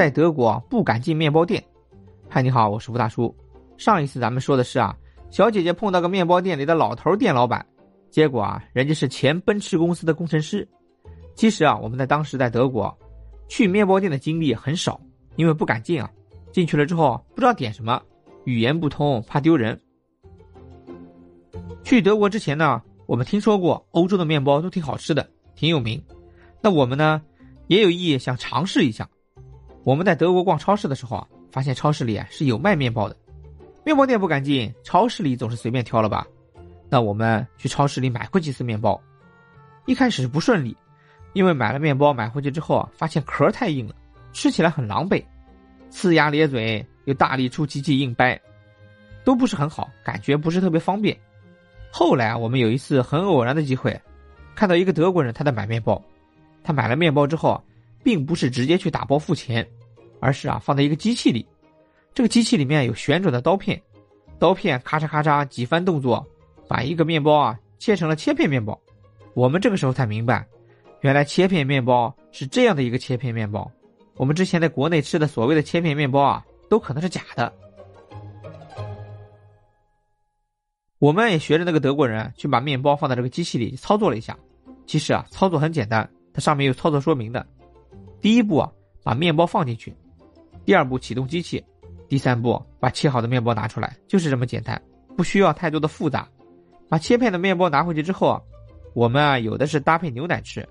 在德国不敢进面包店。嗨，你好，我是吴大叔。上一次咱们说的是啊，小姐姐碰到个面包店里的老头店老板，结果啊，人家是前奔驰公司的工程师。其实啊，我们在当时在德国，去面包店的经历很少，因为不敢进啊。进去了之后不知道点什么，语言不通，怕丢人。去德国之前呢，我们听说过欧洲的面包都挺好吃的，挺有名。那我们呢，也有意想尝试一下。我们在德国逛超市的时候啊，发现超市里啊是有卖面包的。面包店不敢进，超市里总是随便挑了吧？那我们去超市里买过几次面包，一开始不顺利，因为买了面包买回去之后啊，发现壳太硬了，吃起来很狼狈，呲牙咧嘴又大力出奇迹硬掰，都不是很好，感觉不是特别方便。后来啊，我们有一次很偶然的机会，看到一个德国人他在买面包，他买了面包之后，并不是直接去打包付钱，而是啊放在一个机器里。这个机器里面有旋转的刀片，刀片咔嚓咔嚓几番动作，把一个面包啊切成了切片面包。我们这个时候才明白，原来切片面包是这样的一个切片面包。我们之前在国内吃的所谓的切片面包啊，都可能是假的。我们也学着那个德国人去把面包放在这个机器里操作了一下。其实啊，操作很简单，它上面有操作说明的。第一步啊，把面包放进去；第二步启动机器。第三步，把切好的面包拿出来，就是这么简单，不需要太多的复杂。把切片的面包拿回去之后啊，我们啊有的是搭配牛奶吃，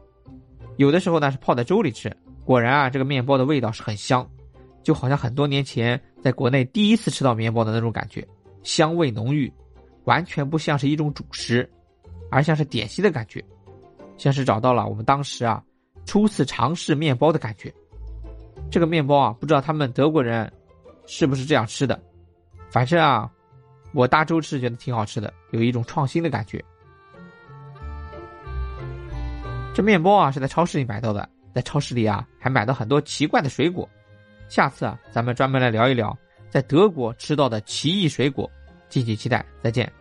有的时候呢是泡在粥里吃。果然啊，这个面包的味道是很香，就好像很多年前在国内第一次吃到面包的那种感觉，香味浓郁，完全不像是一种主食，而像是点心的感觉，像是找到了我们当时啊初次尝试面包的感觉。这个面包啊，不知道他们德国人。是不是这样吃的？反正啊，我大周吃觉得挺好吃的，有一种创新的感觉。这面包啊是在超市里买到的，在超市里啊还买到很多奇怪的水果。下次啊，咱们专门来聊一聊在德国吃到的奇异水果，敬请期待。再见。